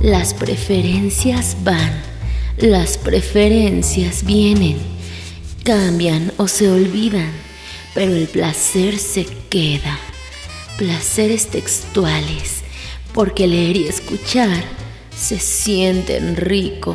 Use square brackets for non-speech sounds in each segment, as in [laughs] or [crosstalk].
Las preferencias van, las preferencias vienen, cambian o se olvidan, pero el placer se queda. Placeres textuales, porque leer y escuchar se sienten rico.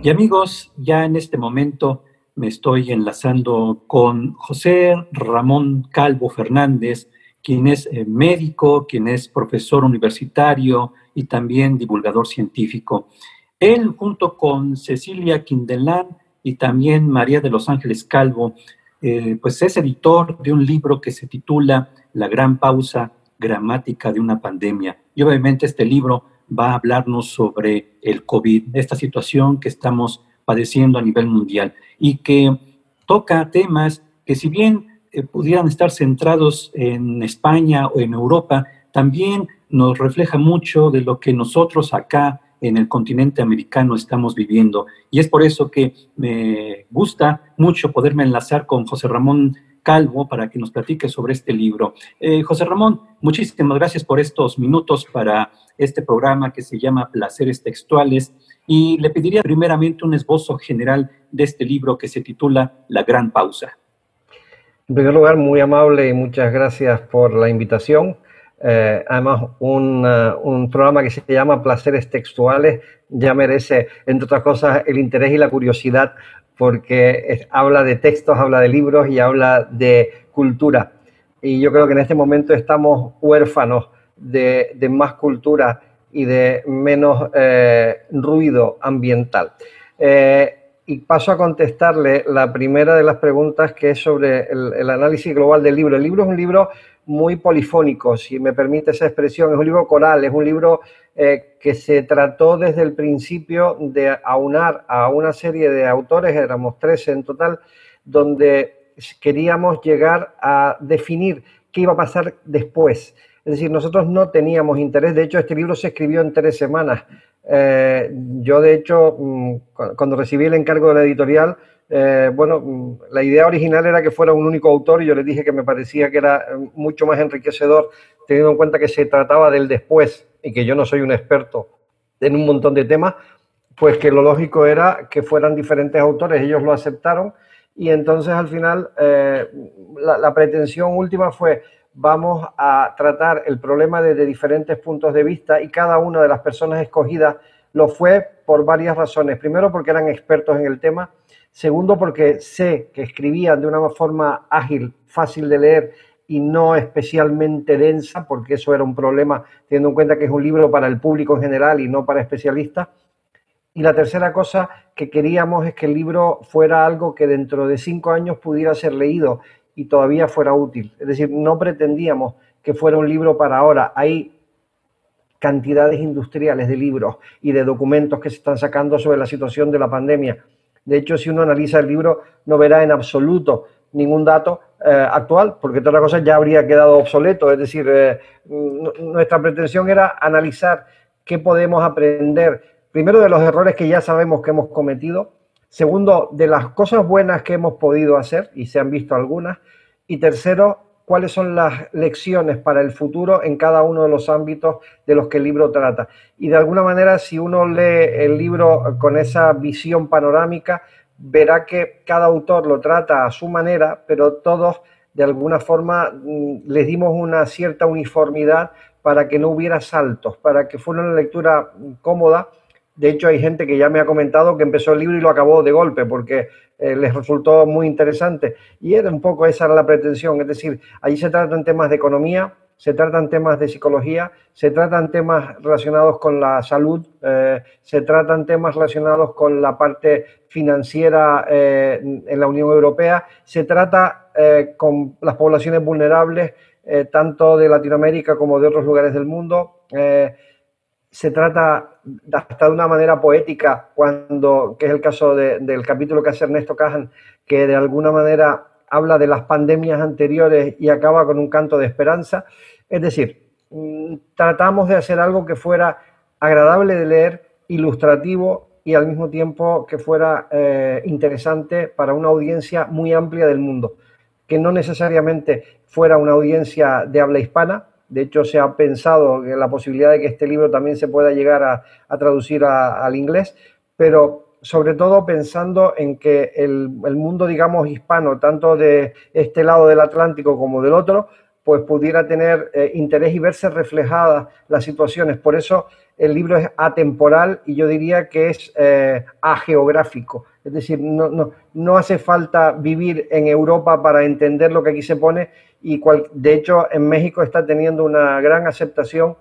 Y amigos, ya en este momento me estoy enlazando con José Ramón Calvo Fernández, quien es eh, médico, quien es profesor universitario y también divulgador científico. Él, junto con Cecilia Quindelán y también María de los Ángeles Calvo, eh, pues es editor de un libro que se titula La Gran Pausa, Gramática de una Pandemia. Y obviamente este libro va a hablarnos sobre el COVID, esta situación que estamos padeciendo a nivel mundial y que toca temas que si bien eh, pudieran estar centrados en España o en Europa, también nos refleja mucho de lo que nosotros acá en el continente americano estamos viviendo. Y es por eso que me gusta mucho poderme enlazar con José Ramón Calvo para que nos platique sobre este libro. Eh, José Ramón, muchísimas gracias por estos minutos para este programa que se llama Placeres Textuales y le pediría primeramente un esbozo general de este libro que se titula La Gran Pausa. En primer lugar, muy amable y muchas gracias por la invitación. Eh, además, un, un, programa que se llama Placeres Textuales ya merece, entre otras cosas, el interés y la curiosidad porque habla de textos, habla de libros y habla de cultura. Y yo creo que en este momento estamos huérfanos de, más cultura y de menos eh, ruido ambiental. Eh, y paso a contestarle la primera de las preguntas que es sobre el, análisis global del libro. El libro es un libro muy polifónico, si me permite esa expresión, es un libro coral, es un libro eh, que se trató desde el principio de aunar a una serie de autores, éramos 13 en total, donde queríamos llegar a definir qué iba a pasar después. Es decir, nosotros no teníamos interés, de hecho este libro se escribió en tres semanas. Eh, yo de hecho, mm, cuando recibí el encargo de la editorial, eh, bueno, mm, la idea original era que fuera un único autor y yo le dije que me parecía que era eh, mucho más enriquecedor, teniendo en cuenta que se trataba del después y que yo no soy un experto en un montón de temas, pues que lo lógico era que fueran diferentes autores, ellos lo aceptaron y entonces al final la pretensión última fue vamos a tratar el problema desde diferentes puntos de vista y cada una de las personas escogidas lo fue por varias razones. Primero, porque eran expertos en el tema. Segundo, porque sé que escribían de una forma ágil, fácil de leer y no especialmente densa, porque eso era un problema, teniendo en cuenta que es un libro para el público en general y no para especialistas. Y la tercera cosa que queríamos es que el libro fuera algo que dentro de cinco años pudiera ser leído y todavía fuera útil. Es decir, no pretendíamos que fuera un libro para ahora. Hay cantidades industriales de libros y de documentos que se están sacando sobre la situación de la pandemia. De hecho, si uno analiza el libro, no verá en absoluto ningún dato eh, actual, porque toda la cosa ya habría quedado obsoleto. Es decir, eh, nuestra pretensión era analizar qué podemos aprender, primero de los errores que ya sabemos que hemos cometido, Segundo, de las cosas buenas que hemos podido hacer, y se han visto algunas. Y tercero, cuáles son las lecciones para el futuro en cada uno de los ámbitos de los que el libro trata. Y de alguna manera, si uno lee el libro con esa visión panorámica, verá que cada autor lo trata a su manera, pero todos de alguna forma mm, les dimos una cierta uniformidad para que no hubiera saltos, para que fuera una lectura cómoda de hecho, hay gente que ya me ha comentado que empezó el libro y lo acabó de golpe porque eh, les resultó muy interesante. Y era un poco esa la pretensión. Es decir, allí se tratan temas de economía, se tratan temas de psicología, se tratan temas relacionados con la salud, eh, se tratan temas relacionados con la parte financiera eh, en la Unión Europea, se trata con las poblaciones vulnerables, tanto de Latinoamérica como de otros lugares del mundo se trata hasta de una manera poética, cuando, que es el caso del capítulo que hace Ernesto Cajan, que de alguna manera habla de las pandemias anteriores y acaba con un canto de esperanza. Es decir, mm, tratamos de hacer algo que fuera agradable de leer, ilustrativo y al mismo tiempo que fuera eh, interesante para una audiencia muy amplia del mundo, que no necesariamente fuera una audiencia de habla hispana. De hecho, se ha pensado que la posibilidad de que este libro también se pueda llegar a, traducir al inglés, pero sobre todo pensando en que el, mundo, digamos, hispano, tanto de este lado del Atlántico como del otro, pues pudiera tener eh, interés y verse reflejadas las situaciones. Por eso el libro es atemporal y yo diría que es eh, ageográfico. Es decir, no, no, no, hace falta vivir en Europa para entender lo que aquí se pone y de hecho en México está teniendo una gran aceptación,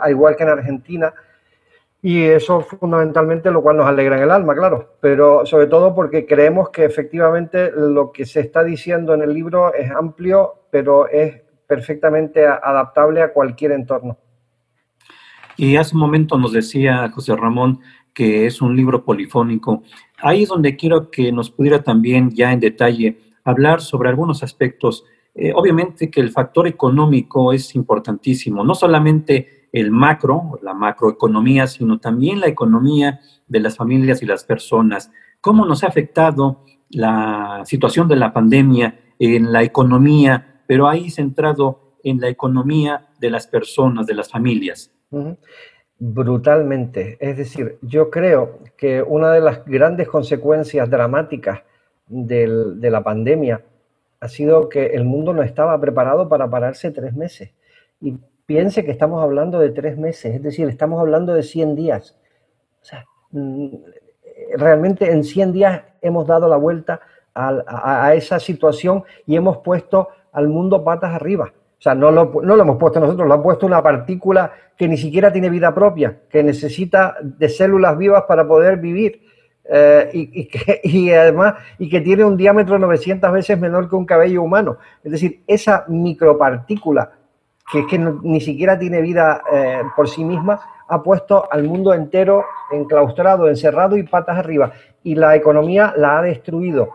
al igual que en Argentina, y eso fundamentalmente lo cual nos alegra en el alma, claro, pero sobre todo porque creemos que efectivamente lo que se está diciendo en el libro es amplio, pero es perfectamente adaptable a cualquier entorno. Y hace un momento nos decía José Ramón que es un libro polifónico. Ahí es donde quiero que nos pudiera también ya en detalle hablar sobre algunos aspectos. Eh, obviamente que el factor económico es importantísimo, no solamente el macro, la macroeconomía, sino también la economía de las familias y las personas. ¿Cómo nos ha afectado la situación de la pandemia en la economía, pero ahí centrado en la economía de las personas, de las familias? Brutalmente. Es decir, yo creo que una de las grandes consecuencias dramáticas de la pandemia ha sido que el mundo no estaba preparado para pararse tres meses. Y piense que estamos hablando de tres meses, es decir, estamos hablando de 100 días. O sea, mm, realmente en 100 días hemos dado la vuelta a esa situación y hemos puesto al mundo patas arriba. O sea, no lo, no lo hemos puesto nosotros, lo ha puesto una partícula que ni siquiera tiene vida propia, que necesita de células vivas para poder vivir. Eh, y, que, [laughs] y, además y que tiene un diámetro 900 veces menor que un cabello humano. Es decir, esa micropartícula que es que ni siquiera tiene vida eh, por sí misma, ha puesto al mundo entero enclaustrado, encerrado y patas arriba. Y la economía la ha destruido.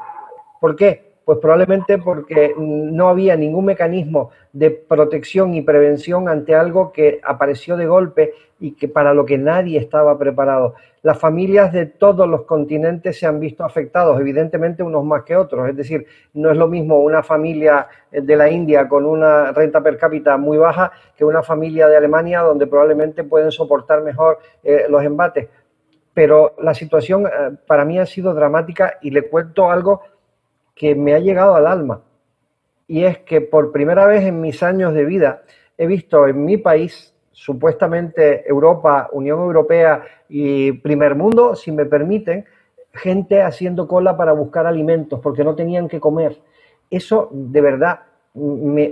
¿Por qué? Pues probablemente porque no había ningún mecanismo de protección y prevención ante algo que apareció de golpe y que para lo que nadie estaba preparado. Las familias de todos los continentes se han visto afectados, evidentemente unos más que otros. Es decir, no es lo mismo una familia de la India con una renta per cápita muy baja que una familia de Alemania donde probablemente pueden soportar mejor eh, los embates. Pero la situación eh, para mí ha sido dramática y le cuento algo que me ha llegado al alma. Y es que por primera vez en mis años de vida he visto en mi país, supuestamente Europa, Unión Europea y primer mundo, si me permiten, gente haciendo cola para buscar alimentos porque no tenían que comer. Eso de verdad me,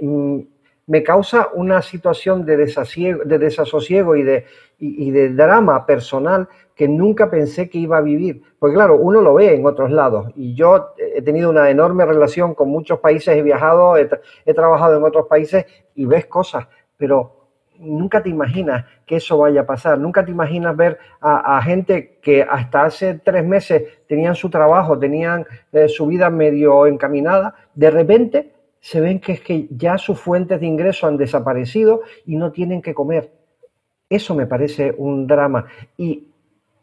me causa una situación de, de desasosiego y de, y, de drama personal que nunca pensé que iba a vivir. Porque claro, uno lo ve en otros lados y yo he tenido una enorme relación con muchos países, he viajado, he, trabajado en otros países y ves cosas, pero nunca te imaginas que eso vaya a pasar, nunca te imaginas ver a, gente que hasta hace tres meses tenían su trabajo, tenían eh, su vida medio encaminada, de repente se ven que es que ya sus fuentes de ingreso han desaparecido y no tienen que comer. Eso me parece un drama. Y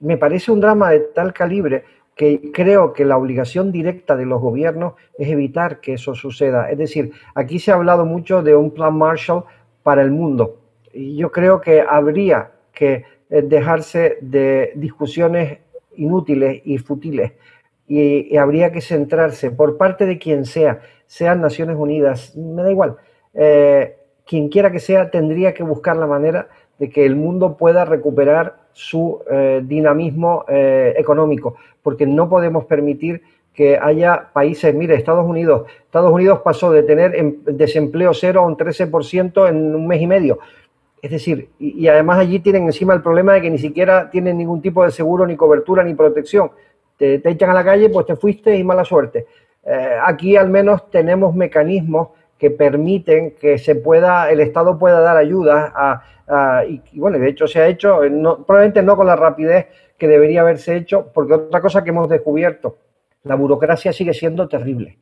me parece un drama de tal calibre que creo que la obligación directa de los gobiernos es evitar que eso suceda. Es decir, aquí se ha hablado mucho de un plan Marshall para el mundo. Y yo creo que habría que eh, dejarse de discusiones inútiles y futiles y, habría que centrarse por parte de quien sea, sean Naciones Unidas, me da igual, eh, quien quiera que sea, tendría que buscar la manera de que el mundo pueda recuperar su eh, dinamismo eh, económico, porque no podemos permitir que haya países, mire, Estados Unidos, Estados Unidos pasó de tener em, desempleo cero a un 13% en un mes y medio. Es decir, y, y, además allí tienen encima el problema de que ni siquiera tienen ningún tipo de seguro, ni cobertura, ni protección te, echan a la calle, pues te fuiste y mala suerte. Eh, aquí al menos tenemos mecanismos que permiten que se pueda, el Estado pueda dar ayuda a, y, bueno, de hecho se ha hecho, eh, probablemente no con la rapidez que debería haberse hecho, porque otra cosa que hemos descubierto, la burocracia sigue siendo terrible.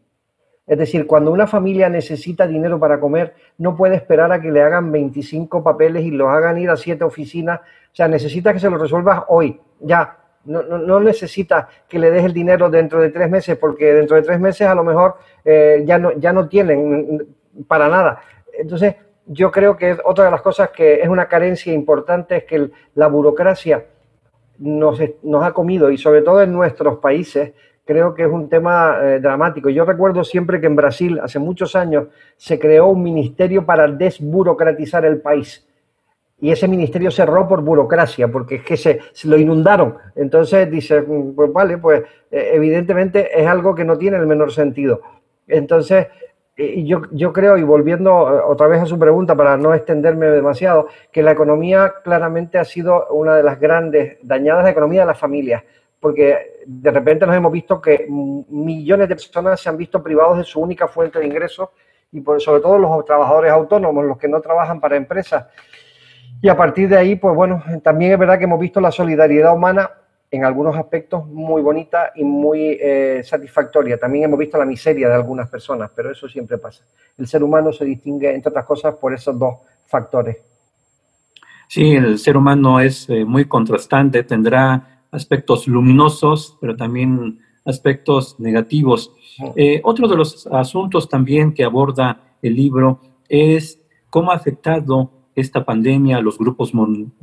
Es decir, cuando una familia necesita dinero para comer, no puede esperar a que le hagan 25 papeles y los hagan ir a siete oficinas. O sea, necesita que se lo resuelvas hoy, ya No, no, necesita que le des el dinero dentro de tres meses, porque dentro de tres meses a lo mejor eh, ya, no, ya no tienen para nada. Entonces, yo creo que otra de las cosas que es una carencia importante es que la burocracia nos, nos ha comido y sobre todo en nuestros países creo que es un tema eh, dramático. Yo recuerdo siempre que en Brasil, hace muchos años, se creó un ministerio para desburocratizar el país. Y ese ministerio cerró por burocracia, porque es que se, lo inundaron. Entonces dice, mm, pues vale, pues eh, evidentemente es algo que no tiene el menor sentido. Entonces, yo, yo creo, y volviendo eh, otra vez a su pregunta para no extenderme demasiado, que la economía claramente ha sido una de las grandes dañadas, la economía de las familias porque de repente nos hemos visto que millones de personas se han visto privados de su única fuente de ingresos y por, sobre todo los trabajadores autónomos, los que no trabajan para empresas. Y a partir de ahí, pues bueno, también es verdad que hemos visto la solidaridad humana en algunos aspectos muy bonita y muy eh, satisfactoria. También hemos visto la miseria de algunas personas, pero eso siempre pasa. El ser humano se distingue, entre otras cosas, por esos dos factores. Sí, el ser humano es eh, muy contrastante, tendrá aspectos luminosos, pero también aspectos negativos. Eh, otro de los asuntos también que aborda el libro es cómo ha afectado esta pandemia a los grupos,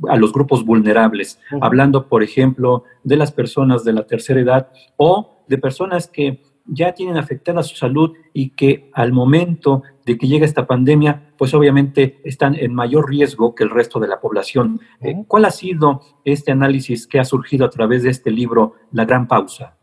a los grupos vulnerables, hablando, por ejemplo, de las personas de la tercera edad o de personas que ya tienen afectada su salud y que al momento de que llega esta pandemia, pues obviamente están en mayor riesgo que el resto de la población. Eh, ¿Cuál ha sido este análisis que ha surgido a través de este libro, La Gran Pausa?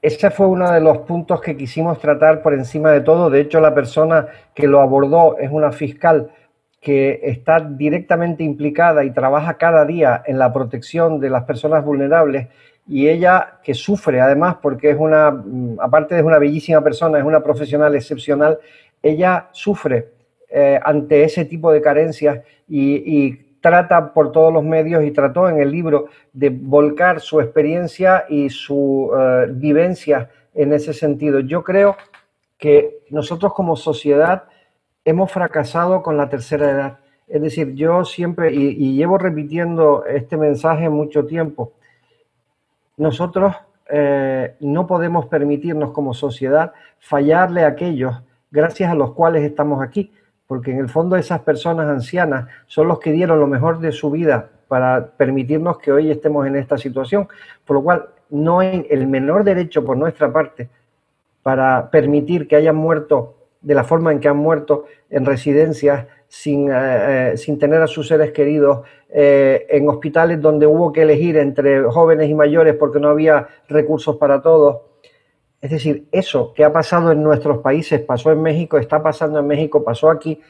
Ese fue uno de los puntos que quisimos tratar por encima de todo. De hecho, la persona que lo abordó es una fiscal que está directamente implicada y trabaja cada día en la protección de las personas vulnerables y ella que sufre además porque es una, mm, aparte de una bellísima persona, es una profesional excepcional, ella sufre eh, ante ese tipo de carencias y, trata por todos los medios y trató en el libro de volcar su experiencia y su eh, vivencia en ese sentido. Yo creo que nosotros como sociedad hemos fracasado con la tercera edad. Es decir, yo siempre, y llevo repitiendo este mensaje mucho tiempo, nosotros eh, no podemos permitirnos como sociedad fallarle a aquellos gracias a los cuales estamos aquí, porque en el fondo esas personas ancianas son los que dieron lo mejor de su vida para permitirnos que hoy estemos en esta situación, por lo cual no hay el menor derecho por nuestra parte para permitir que hayan muerto de la forma en que han muerto en residencias sin, eh, eh, sin tener a sus seres queridos, eh, en hospitales donde hubo que elegir entre jóvenes y mayores porque no había recursos para todos. Es decir, eso que ha pasado en nuestros países, pasó en México, está pasando en México, pasó aquí,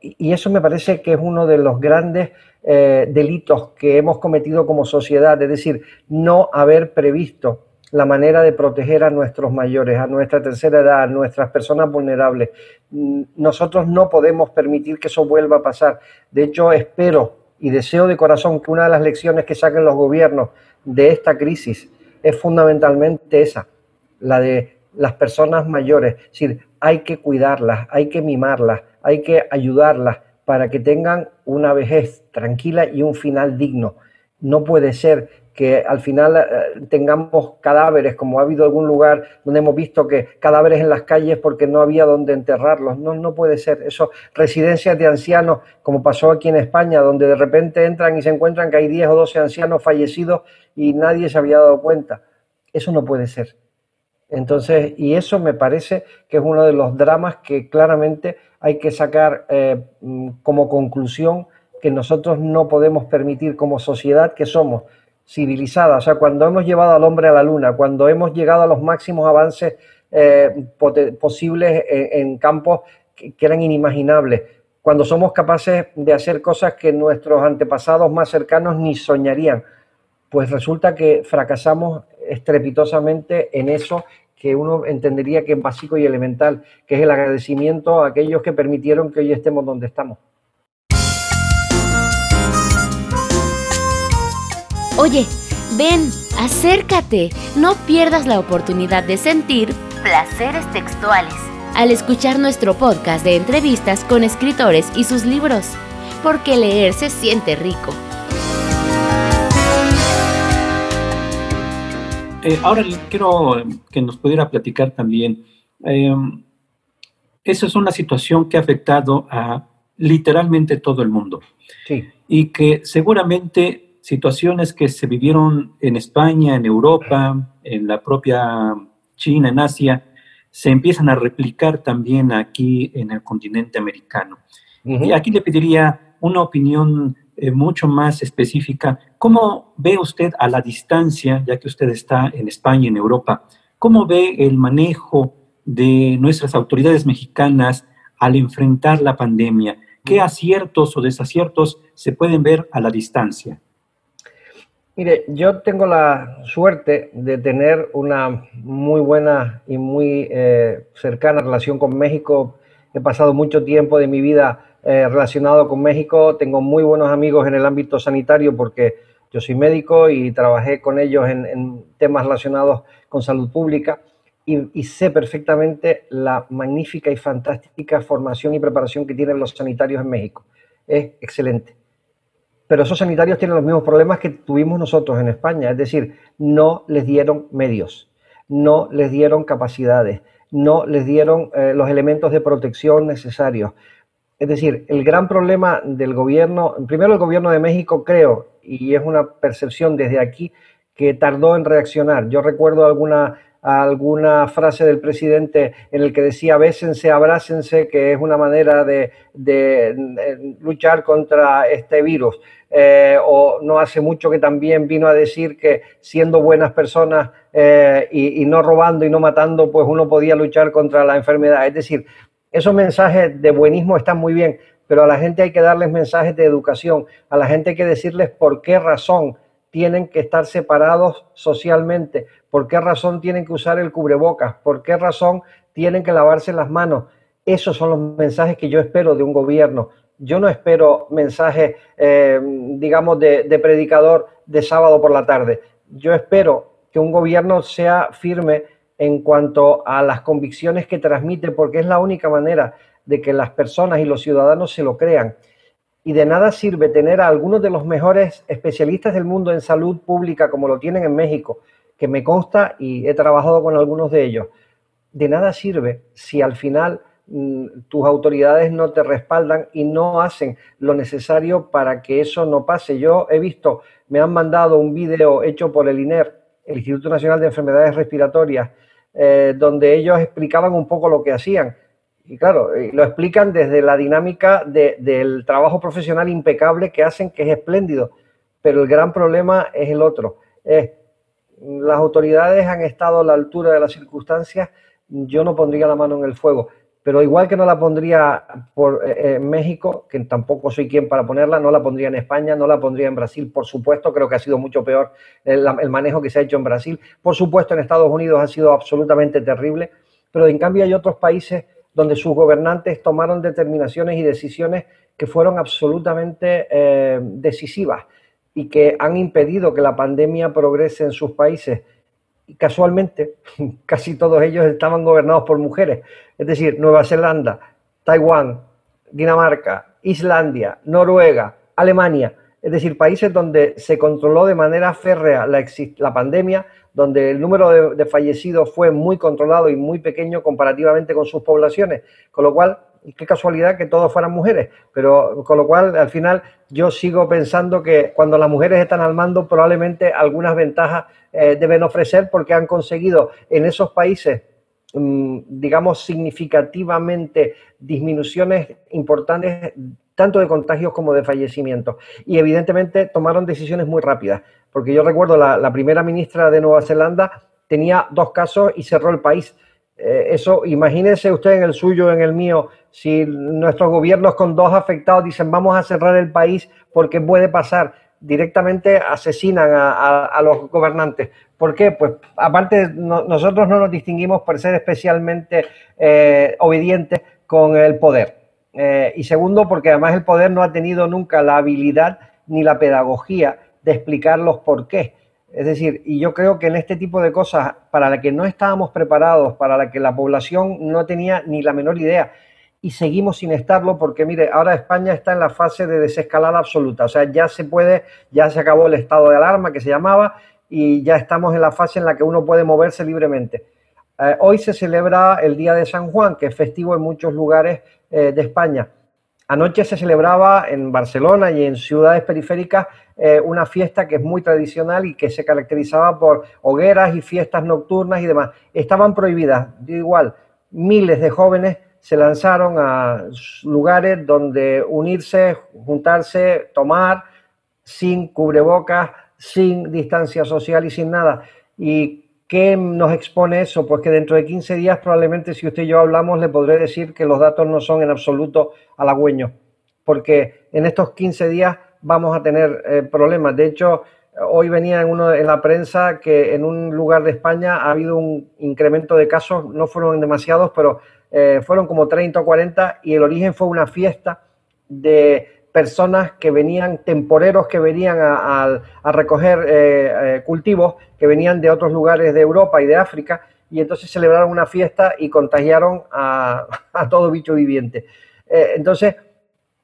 y eso me parece que es uno de los grandes delitos que hemos cometido como sociedad, es decir, no haber previsto la manera de proteger a nuestros mayores, a nuestra tercera edad, a nuestras personas vulnerables. Mm, nosotros no podemos permitir que eso vuelva a pasar. De hecho, espero y deseo de corazón que una de las lecciones que saquen los gobiernos de esta crisis es fundamentalmente esa, la de las personas mayores. Es decir, hay que cuidarlas, hay que mimarlas, hay que ayudarlas para que tengan una vejez tranquila y un final digno. No puede ser que al final eh, tengamos cadáveres, como ha habido algún lugar donde hemos visto que cadáveres en las calles porque no había donde enterrarlos. No, no puede ser. Eso, residencias de ancianos, como pasó aquí en España, donde de repente entran y se encuentran que hay 10 o 12 ancianos fallecidos y nadie se había dado cuenta. Eso no puede ser. Entonces, y eso me parece que es uno de los dramas que claramente hay que sacar eh, mm, como conclusión que nosotros no podemos permitir como sociedad que somos civilizada, o sea, cuando hemos llevado al hombre a la luna, cuando hemos llegado a los máximos avances eh, posibles en, campos que, eran inimaginables, cuando somos capaces de hacer cosas que nuestros antepasados más cercanos ni soñarían, pues resulta que fracasamos estrepitosamente en eso que uno entendería que es básico y elemental, que es el agradecimiento a aquellos que permitieron que hoy estemos donde estamos. Oye, ven, acércate, no pierdas la oportunidad de sentir placeres textuales al escuchar nuestro podcast de entrevistas con escritores y sus libros, porque leer se siente rico. Eh, ahora quiero que nos pudiera platicar también. Eh, esa es una situación que ha afectado a literalmente todo el mundo. Sí. Y que seguramente situaciones que se vivieron en España, en Europa, en la propia China, en Asia, se empiezan a replicar también aquí en el continente americano. Y aquí le pediría una opinión eh, mucho más específica. ¿Cómo ve usted a la distancia, ya que usted está en España, en Europa, cómo ve el manejo de nuestras autoridades mexicanas al enfrentar la pandemia? ¿Qué aciertos o desaciertos se pueden ver a la distancia? Mire, yo tengo la suerte de tener una muy buena y muy eh, cercana relación con México. He pasado mucho tiempo de mi vida eh, relacionado con México. Tengo muy buenos amigos en el ámbito sanitario porque yo soy médico y trabajé con ellos en, temas relacionados con salud pública y, sé perfectamente la magnífica y fantástica formación y preparación que tienen los sanitarios en México. Es excelente. Pero esos sanitarios tienen los mismos problemas que tuvimos nosotros en España, es decir, no les dieron medios, no les dieron capacidades, no les dieron eh, los elementos de protección necesarios, es decir, el gran problema del gobierno, primero el gobierno de México creo, y es una percepción desde aquí, que tardó en reaccionar. Yo recuerdo alguna, alguna frase del presidente en el que decía bésense, abrácense, que es una manera de, luchar contra este virus. Eh, o no hace mucho que también vino a decir que siendo buenas personas eh, y, y, no robando y no matando, pues uno podía luchar contra la enfermedad. Es decir, esos mensajes de buenismo están muy bien, pero a la gente hay que darles mensajes de educación, a la gente hay que decirles por qué razón tienen que estar separados socialmente, por qué razón tienen que usar el cubrebocas, por qué razón tienen que lavarse las manos. Esos son los mensajes que yo espero de un gobierno. Yo no espero mensajes, eh, digamos, de, predicador de sábado por la tarde. Yo espero que un gobierno sea firme en cuanto a las convicciones que transmite, porque es la única manera de que las personas y los ciudadanos se lo crean. Y de nada sirve tener a algunos de los mejores especialistas del mundo en salud pública, como lo tienen en México, que me consta y he trabajado con algunos de ellos. De nada sirve si al final tus autoridades no te respaldan y no hacen lo necesario para que eso no pase. Yo he visto, me han mandado un video hecho por el INER, el Instituto Nacional de Enfermedades Respiratorias, eh, donde ellos explicaban un poco lo que hacían. Y claro, lo explican desde la dinámica del trabajo profesional impecable que hacen, que es espléndido. Pero el gran problema es el otro. las autoridades han estado a la altura de las circunstancias. Yo no pondría la mano en el fuego pero igual que no la pondría por eh, en México, que tampoco soy quien para ponerla, no la pondría en España, no la pondría en Brasil, por supuesto, creo que ha sido mucho peor el, manejo que se ha hecho en Brasil. Por supuesto, en Estados Unidos ha sido absolutamente terrible, pero en cambio hay otros países donde sus gobernantes tomaron determinaciones y decisiones que fueron absolutamente eh, decisivas y que han impedido que la pandemia progrese en sus países casualmente [laughs] casi todos ellos estaban gobernados por mujeres. Es decir, Nueva Zelanda, Taiwán, Dinamarca, Islandia, Noruega, Alemania. Es decir, países donde se controló de manera férrea la, la pandemia, donde el número de, fallecidos fue muy controlado y muy pequeño comparativamente con sus poblaciones. Con lo cual, qué casualidad que todos fueran mujeres. Pero con lo cual, al final, yo sigo pensando que cuando las mujeres están al mando, probablemente algunas ventajas eh, deben ofrecer porque han conseguido en esos países mm, digamos, significativamente disminuciones importantes tanto de contagios como de fallecimientos. Y evidentemente tomaron decisiones muy rápidas, porque yo recuerdo la, primera ministra de Nueva Zelanda tenía dos casos y cerró el país. Eh, eso, imagínense usted en el suyo, en el mío, si nuestros gobiernos con dos afectados dicen vamos a cerrar el país porque puede pasar directamente asesinan a, los gobernantes. ¿Por qué? Pues aparte nosotros no nos distinguimos por ser especialmente eh, obedientes con el poder. Eh, y segundo, porque además el poder no ha tenido nunca la habilidad ni la pedagogía de explicar los por qué. Es decir, y yo creo que en este tipo de cosas, para la que no estábamos preparados, para la que la población no tenía ni la menor idea, y seguimos sin estarlo porque, mire, ahora España está en la fase de desescalada absoluta. O sea, ya se puede, ya se acabó el estado de alarma que se llamaba y ya estamos en la fase en la que uno puede moverse libremente. Eh, hoy se celebra el Día de San Juan, que es festivo en muchos lugares eh, de España. Anoche se celebraba en Barcelona y en ciudades periféricas eh, una fiesta que es muy tradicional y que se caracterizaba por hogueras y fiestas nocturnas y demás. Estaban prohibidas, igual, miles de jóvenes se lanzaron a lugares donde unirse, juntarse, tomar sin cubrebocas, sin distancia social y sin nada. ¿Y qué nos expone eso? Pues que dentro de 15 días probablemente si usted y yo hablamos le podré decir que los datos no son en absoluto halagüeños, porque en estos 15 días vamos a tener eh, problemas. De hecho, hoy venía en, uno, en la prensa que en un lugar de España ha habido un incremento de casos, no fueron demasiados, pero eh, fueron como 30 o 40 y el origen fue una fiesta de personas que venían, temporeros que venían a, recoger eh, eh, cultivos, que venían de otros lugares de Europa y de África, y entonces celebraron una fiesta y contagiaron a, [laughs] todo bicho viviente. Entonces,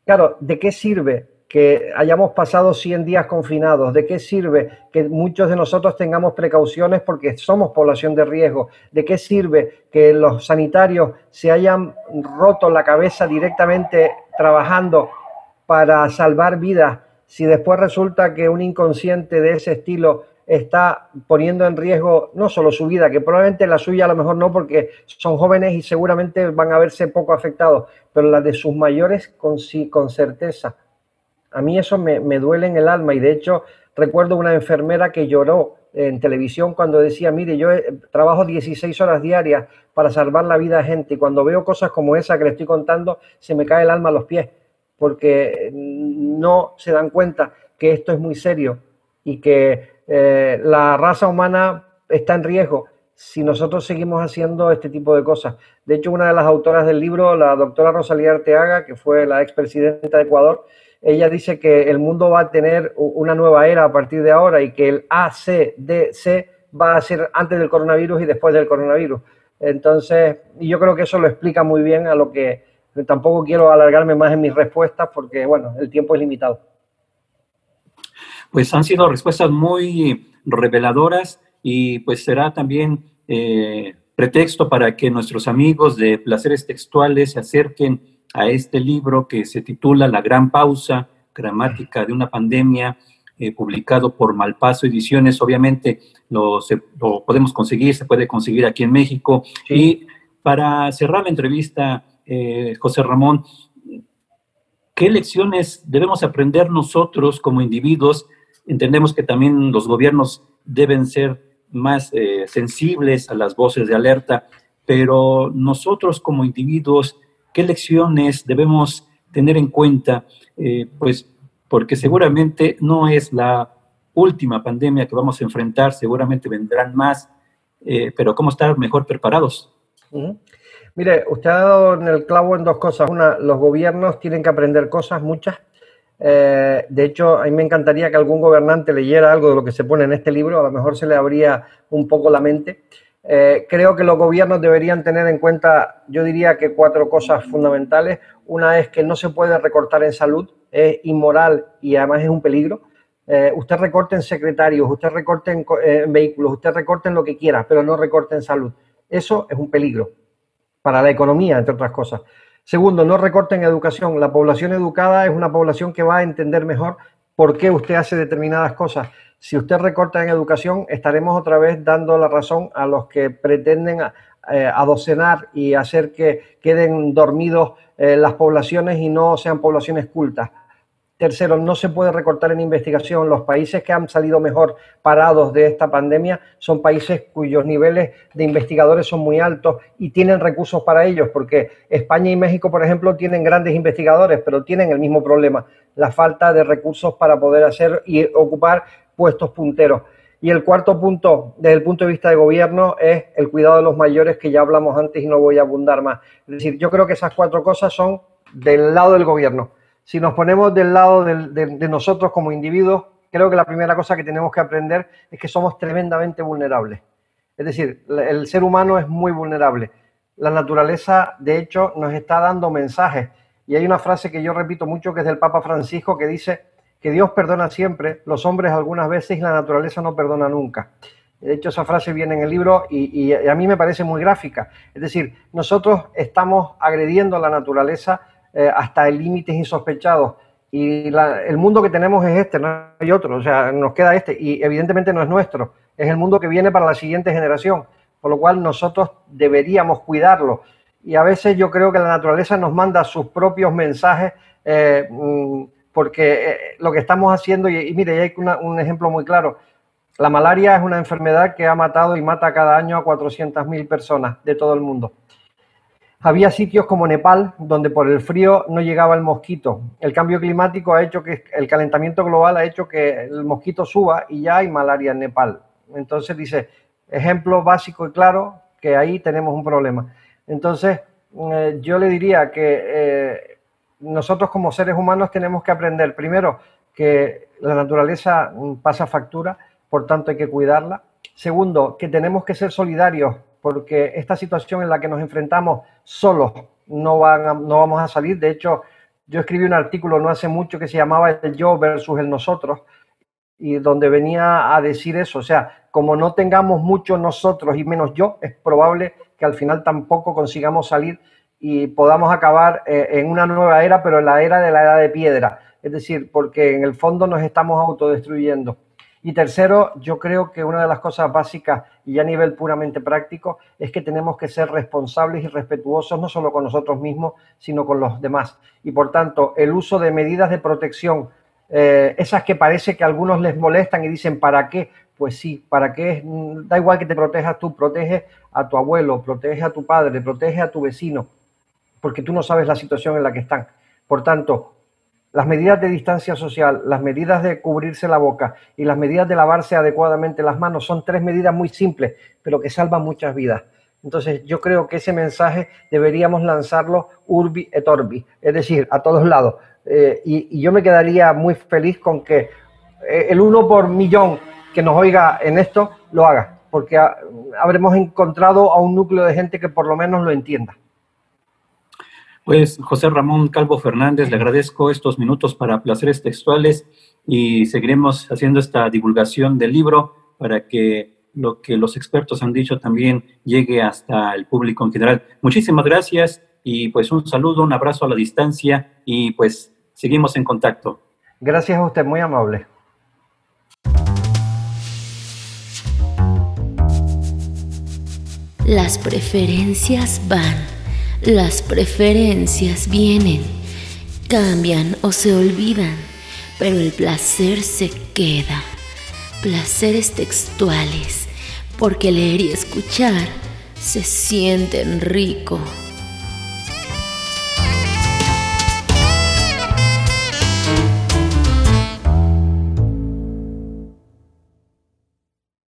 claro, ¿de qué sirve que hayamos pasado 100 días confinados? ¿De qué sirve que muchos de nosotros tengamos precauciones porque somos población de riesgo? ¿De qué sirve que los sanitarios se hayan roto la cabeza directamente trabajando para salvar vidas, si después resulta que un inconsciente de ese estilo está poniendo en riesgo no solo su vida, que probablemente la suya a lo mejor no, porque son jóvenes y seguramente van a verse poco afectados, pero la de sus mayores con, con certeza. A mí eso me, me duele en el alma y de hecho recuerdo una enfermera que lloró en televisión cuando decía, mire, yo eh, trabajo 16 horas diarias para salvar la vida de gente y cuando veo cosas como esa que le estoy contando, se me cae el alma a los pies porque no se dan cuenta que esto es muy serio y que eh, la raza humana está en riesgo si nosotros seguimos haciendo este tipo de cosas. De hecho, una de las autoras del libro, la doctora Rosalía Arteaga, que fue la expresidenta de Ecuador, ella dice que el mundo va a tener una nueva era a partir de ahora y que el ACDC va a ser antes del coronavirus y después del coronavirus. Entonces, y yo creo que eso lo explica muy bien a lo que Tampoco quiero alargarme más en mis respuestas porque, bueno, el tiempo es limitado. Pues han sido respuestas muy reveladoras y pues será también eh, pretexto para que nuestros amigos de Placeres Textuales se acerquen a este libro que se titula La Gran Pausa, Gramática de una Pandemia, eh, publicado por Malpaso Ediciones. Obviamente lo, podemos conseguir, se puede conseguir aquí en México. Y para cerrar la entrevista, eh, José Ramón, ¿qué lecciones debemos aprender nosotros como individuos? Entendemos que también los gobiernos deben ser más eh, sensibles a las voces de alerta, pero nosotros como individuos, ¿qué lecciones debemos tener en cuenta? Eh, pues porque seguramente no es la última pandemia que vamos a enfrentar, seguramente vendrán más, pero ¿cómo estar mejor preparados? Mire, usted ha dado en el clavo en dos cosas. Una, los gobiernos tienen que aprender cosas, muchas. Eh, de hecho, a mí me encantaría que algún gobernante leyera algo de lo que se pone en este libro, a lo mejor se le abría un poco la mente. Eh, creo que los gobiernos deberían tener en cuenta, yo diría que cuatro cosas fundamentales. Una es que no se puede recortar en salud, es inmoral y además es un peligro. Eh, usted recorte en secretarios, usted recorte en, vehículos, usted recorte en lo que quiera, pero no recorte en salud. Eso es un peligro para la economía, entre otras cosas. Segundo, no recorten educación. La población educada es una población que va a entender mejor por qué usted hace determinadas cosas. Si usted recorta en educación, estaremos otra vez dando la razón a los que pretenden eh, adocenar y hacer que queden dormidos eh, las poblaciones y no sean poblaciones cultas. Tercero, no se puede recortar en investigación. Los países que han salido mejor parados de esta pandemia son países cuyos niveles de investigadores son muy altos y tienen recursos para ellos, porque España y México, por ejemplo, tienen grandes investigadores, pero tienen el mismo problema, la falta de recursos para poder hacer y ocupar puestos punteros. Y el cuarto punto, desde el punto de vista de gobierno, es el cuidado de los mayores, que ya hablamos antes y no voy a abundar más. Es decir, yo creo que esas cuatro cosas son del lado del gobierno si nos ponemos del lado de, nosotros como individuos, creo que la primera cosa que tenemos que aprender es que somos tremendamente vulnerables. Es decir, el ser humano es muy vulnerable. La naturaleza, de hecho, nos está dando mensajes. Y hay una frase que yo repito mucho que es del Papa Francisco que dice, que Dios perdona siempre, los hombres algunas veces y la naturaleza no perdona nunca. De hecho, esa frase viene en el libro y, a mí me parece muy gráfica. Es decir, nosotros estamos agrediendo a la naturaleza eh, hasta límites insospechados. Y el mundo que tenemos es este, no hay otro. O sea, nos queda este. Y evidentemente no es nuestro. Es el mundo que viene para la siguiente generación. Por lo cual nosotros deberíamos cuidarlo. Y a veces yo creo que la naturaleza nos manda sus propios mensajes. Eh, mm, porque eh, lo que estamos haciendo, y, mire, hay un ejemplo muy claro, la malaria es una enfermedad que ha matado y mata cada año a 400.000 personas de todo el mundo. Había sitios como Nepal donde por el frío no llegaba el mosquito. El cambio climático ha hecho que el calentamiento global ha hecho que el mosquito suba y ya hay malaria en Nepal. Entonces dice, ejemplo básico y claro que ahí tenemos un problema. Entonces eh, yo le diría que eh, nosotros como seres humanos tenemos que aprender primero que la naturaleza pasa factura por tanto hay que cuidarla. Segundo, que tenemos que ser solidarios porque esta situación en la que nos enfrentamos solos no, no vamos a salir. De hecho, yo escribí un artículo no hace mucho que se llamaba El yo versus el nosotros y donde venía a decir eso. O sea, como no tengamos mucho nosotros y menos yo, es probable que al final tampoco consigamos salir y podamos acabar eh, en una nueva era, pero en la era de la edad de piedra. Es decir, porque en el fondo nos estamos autodestruyendo. Y tercero, yo creo que una de las cosas básicas y a nivel puramente práctico es que tenemos que ser responsables y respetuosos no solo con nosotros mismos, sino con los demás. Y por tanto, el uso de medidas de protección, eh, esas que parece que a algunos les molestan y dicen, ¿para qué? Pues sí, ¿para qué? Da igual que te protejas tú, protege a tu abuelo, protege a tu padre, protege a tu vecino, porque tú no sabes la situación en la que están. Por tanto, las medidas de distancia social, las medidas de cubrirse la boca y las medidas de lavarse adecuadamente las manos son tres medidas muy simples, pero que salvan muchas vidas. Entonces yo creo que ese mensaje deberíamos lanzarlo urbi et orbi, es decir, a todos lados. Eh, y, yo me quedaría muy feliz con que eh, el uno por millón que nos oiga en esto lo haga, porque habremos encontrado a un núcleo de gente que por lo menos lo entienda. Pues José Ramón Calvo Fernández, le agradezco estos minutos para placeres textuales y seguiremos haciendo esta divulgación del libro para que lo que los expertos han dicho también llegue hasta el público en general. Muchísimas gracias y pues un saludo, un abrazo a la distancia y pues seguimos en contacto. Gracias a usted, muy amable. Las preferencias van las preferencias vienen, cambian o se olvidan, pero el placer se queda. Placeres textuales, porque leer y escuchar se sienten rico.